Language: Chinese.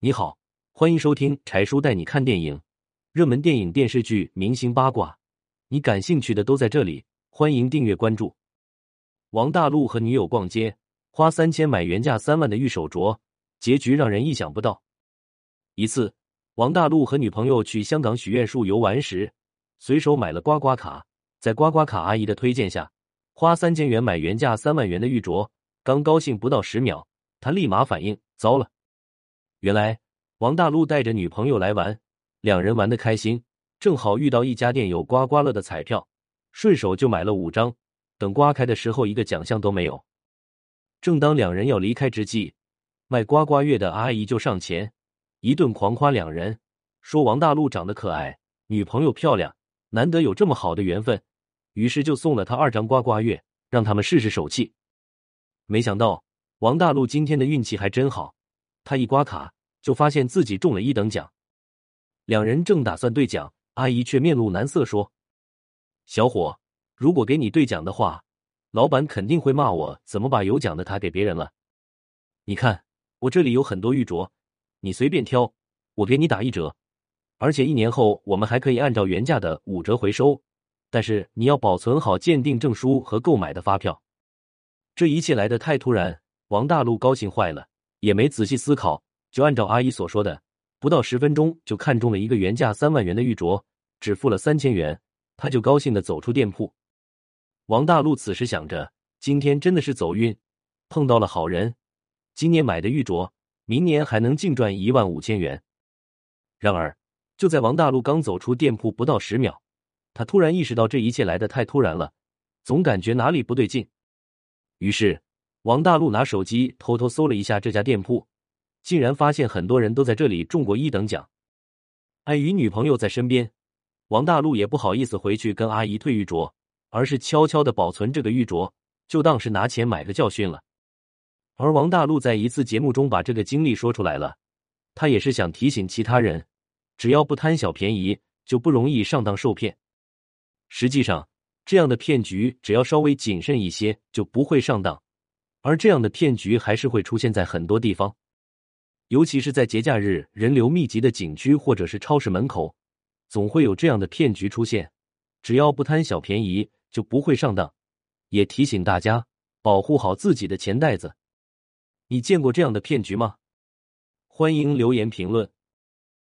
你好，欢迎收听柴叔带你看电影，热门电影、电视剧、明星八卦，你感兴趣的都在这里。欢迎订阅关注。王大陆和女友逛街，花三千买原价三万的玉手镯，结局让人意想不到。一次，王大陆和女朋友去香港许愿树游玩时，随手买了刮刮卡，在刮刮卡阿姨的推荐下，花三千元买原价三万元的玉镯。刚高兴不到十秒，他立马反应：糟了！原来王大陆带着女朋友来玩，两人玩的开心，正好遇到一家店有刮刮乐的彩票，顺手就买了五张。等刮开的时候，一个奖项都没有。正当两人要离开之际，卖刮刮乐的阿姨就上前，一顿狂夸两人，说王大陆长得可爱，女朋友漂亮，难得有这么好的缘分，于是就送了他二张刮刮乐，让他们试试手气。没想到王大陆今天的运气还真好，他一刮卡就发现自己中了一等奖。两人正打算兑奖，阿姨却面露难色说：“小伙。”如果给你兑奖的话，老板肯定会骂我怎么把有奖的卡给别人了。你看我这里有很多玉镯，你随便挑，我给你打一折，而且一年后我们还可以按照原价的五折回收。但是你要保存好鉴定证书和购买的发票。这一切来的太突然，王大陆高兴坏了，也没仔细思考，就按照阿姨所说的，不到十分钟就看中了一个原价三万元的玉镯，只付了三千元，他就高兴的走出店铺。王大陆此时想着，今天真的是走运，碰到了好人。今年买的玉镯，明年还能净赚一万五千元。然而，就在王大陆刚走出店铺不到十秒，他突然意识到这一切来的太突然了，总感觉哪里不对劲。于是，王大陆拿手机偷偷搜了一下这家店铺，竟然发现很多人都在这里中过一等奖。碍于女朋友在身边，王大陆也不好意思回去跟阿姨退玉镯。而是悄悄的保存这个玉镯，就当是拿钱买个教训了。而王大陆在一次节目中把这个经历说出来了，他也是想提醒其他人，只要不贪小便宜，就不容易上当受骗。实际上，这样的骗局只要稍微谨慎一些，就不会上当。而这样的骗局还是会出现在很多地方，尤其是在节假日人流密集的景区或者是超市门口，总会有这样的骗局出现。只要不贪小便宜。就不会上当，也提醒大家保护好自己的钱袋子。你见过这样的骗局吗？欢迎留言评论。